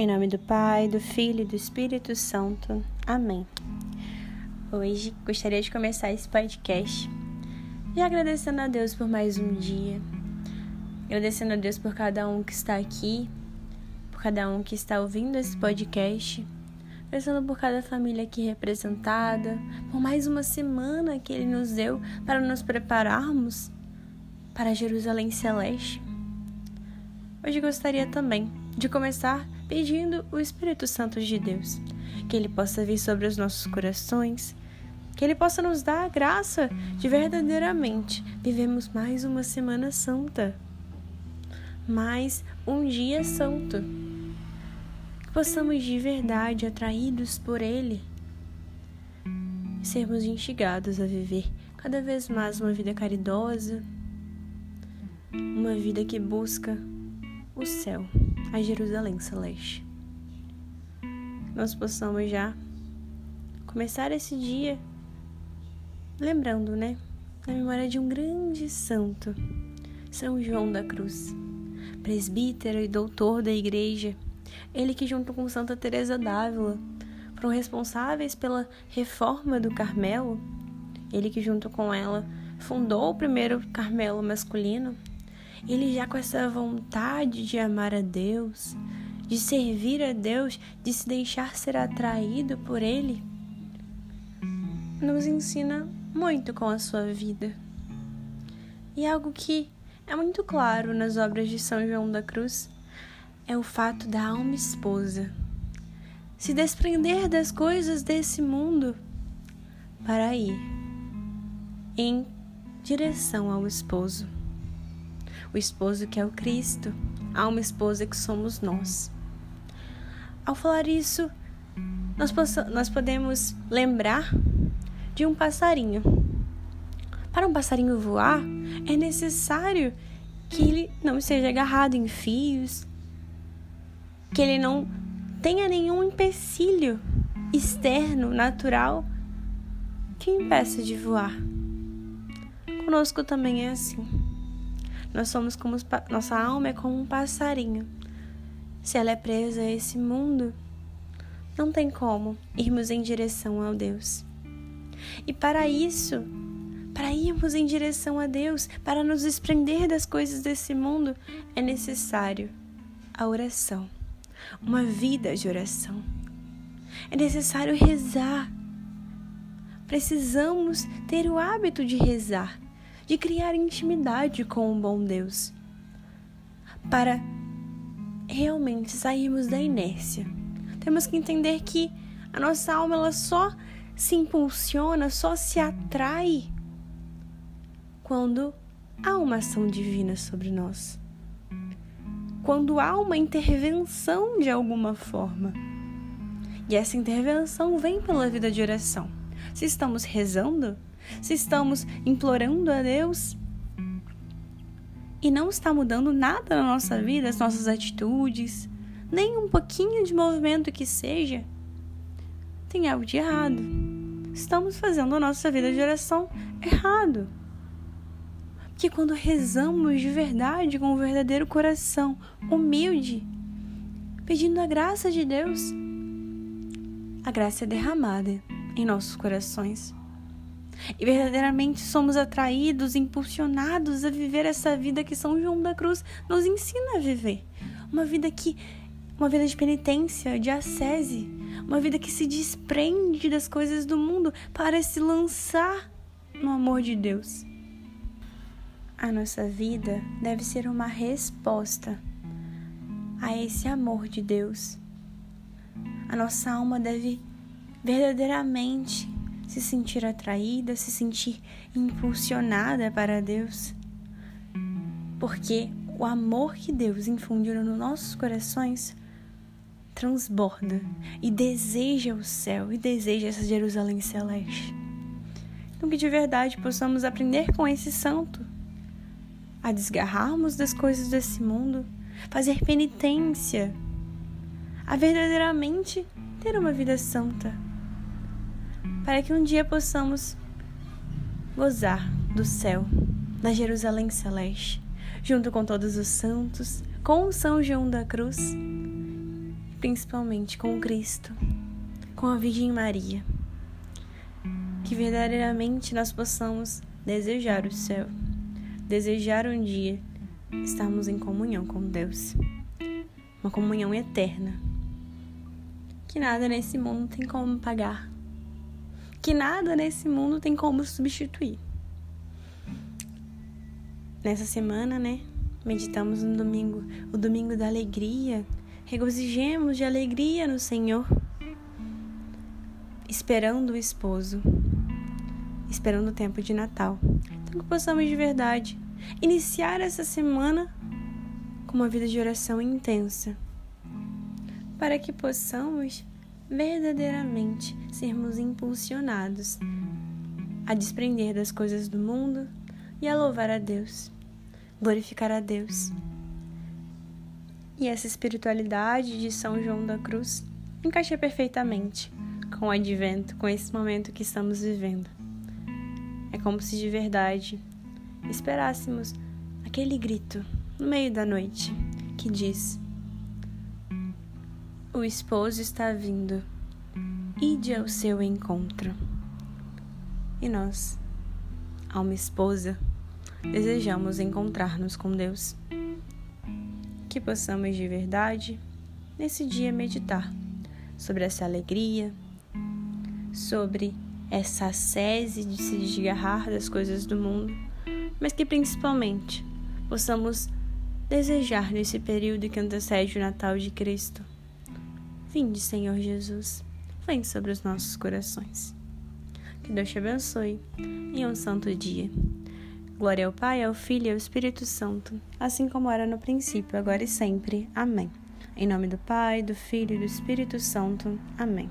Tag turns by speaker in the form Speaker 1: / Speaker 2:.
Speaker 1: Em nome do Pai, do Filho e do Espírito Santo. Amém. Hoje gostaria de começar esse podcast e agradecendo a Deus por mais um dia, agradecendo a Deus por cada um que está aqui, por cada um que está ouvindo esse podcast, agradecendo por cada família aqui representada, por mais uma semana que Ele nos deu para nos prepararmos para Jerusalém Celeste. Hoje gostaria também de começar pedindo o Espírito Santo de Deus, que ele possa vir sobre os nossos corações, que ele possa nos dar a graça de verdadeiramente vivemos mais uma semana santa, mais um dia santo. Que possamos de verdade, atraídos por ele, sermos instigados a viver cada vez mais uma vida caridosa, uma vida que busca o céu a Jerusalém Celeste. Nós possamos já começar esse dia lembrando, né, na memória de um grande santo, São João da Cruz, presbítero e doutor da igreja, ele que junto com Santa Teresa d'Ávila foram responsáveis pela reforma do Carmelo, ele que junto com ela fundou o primeiro Carmelo masculino ele já com essa vontade de amar a Deus, de servir a Deus, de se deixar ser atraído por Ele, nos ensina muito com a sua vida. E algo que é muito claro nas obras de São João da Cruz é o fato da alma esposa se desprender das coisas desse mundo para ir em direção ao esposo o esposo que é o Cristo, há uma esposa que somos nós. Ao falar isso, nós, nós podemos lembrar de um passarinho. Para um passarinho voar, é necessário que ele não seja agarrado em fios, que ele não tenha nenhum empecilho externo, natural, que o impeça de voar. Conosco também é assim. Nós somos como nossa alma é como um passarinho. Se ela é presa a esse mundo, não tem como irmos em direção ao Deus. E para isso, para irmos em direção a Deus, para nos desprender das coisas desse mundo, é necessário a oração, uma vida de oração. É necessário rezar. Precisamos ter o hábito de rezar de criar intimidade com o bom Deus, para realmente sairmos da inércia. Temos que entender que a nossa alma ela só se impulsiona, só se atrai quando há uma ação divina sobre nós. Quando há uma intervenção de alguma forma. E essa intervenção vem pela vida de oração. Se estamos rezando, se estamos implorando a Deus e não está mudando nada na nossa vida, as nossas atitudes, nem um pouquinho de movimento que seja, tem algo de errado. Estamos fazendo a nossa vida de oração errado. Porque quando rezamos de verdade, com o um verdadeiro coração, humilde, pedindo a graça de Deus, a graça é derramada em nossos corações e verdadeiramente somos atraídos, impulsionados a viver essa vida que São João da Cruz nos ensina a viver. Uma vida que uma vida de penitência, de ascese, uma vida que se desprende das coisas do mundo para se lançar no amor de Deus. A nossa vida deve ser uma resposta a esse amor de Deus. A nossa alma deve verdadeiramente se sentir atraída, se sentir impulsionada para Deus. Porque o amor que Deus infundiu nos nossos corações transborda e deseja o céu e deseja essa Jerusalém celeste. Então, que de verdade possamos aprender com esse santo a desgarrarmos das coisas desse mundo, fazer penitência, a verdadeiramente ter uma vida santa, para que um dia possamos gozar do céu, da Jerusalém celeste, junto com todos os santos, com São João da Cruz, principalmente com Cristo, com a Virgem Maria. Que verdadeiramente nós possamos desejar o céu desejar um dia estarmos em comunhão com Deus, uma comunhão eterna, que nada nesse mundo tem como pagar, que nada nesse mundo tem como substituir. Nessa semana, né, meditamos no domingo, o domingo da alegria, regozijemos de alegria no Senhor, esperando o esposo, esperando o tempo de Natal. Então que possamos de verdade iniciar essa semana com uma vida de oração intensa, para que possamos verdadeiramente sermos impulsionados a desprender das coisas do mundo e a louvar a Deus, glorificar a Deus. E essa espiritualidade de São João da Cruz encaixa perfeitamente com o advento, com esse momento que estamos vivendo. É como se de verdade esperássemos aquele grito no meio da noite que diz: O esposo está vindo, ide ao seu encontro. E nós, alma esposa, desejamos encontrar-nos com Deus. Que possamos de verdade, nesse dia, meditar sobre essa alegria, sobre essa sese de se desgarrar das coisas do mundo mas que principalmente possamos desejar nesse período que antecede o Natal de Cristo. Vinde, Senhor Jesus, vem sobre os nossos corações. Que Deus te abençoe e um santo dia. Glória ao Pai, ao Filho e ao Espírito Santo, assim como era no princípio, agora e sempre. Amém. Em nome do Pai, do Filho e do Espírito Santo. Amém.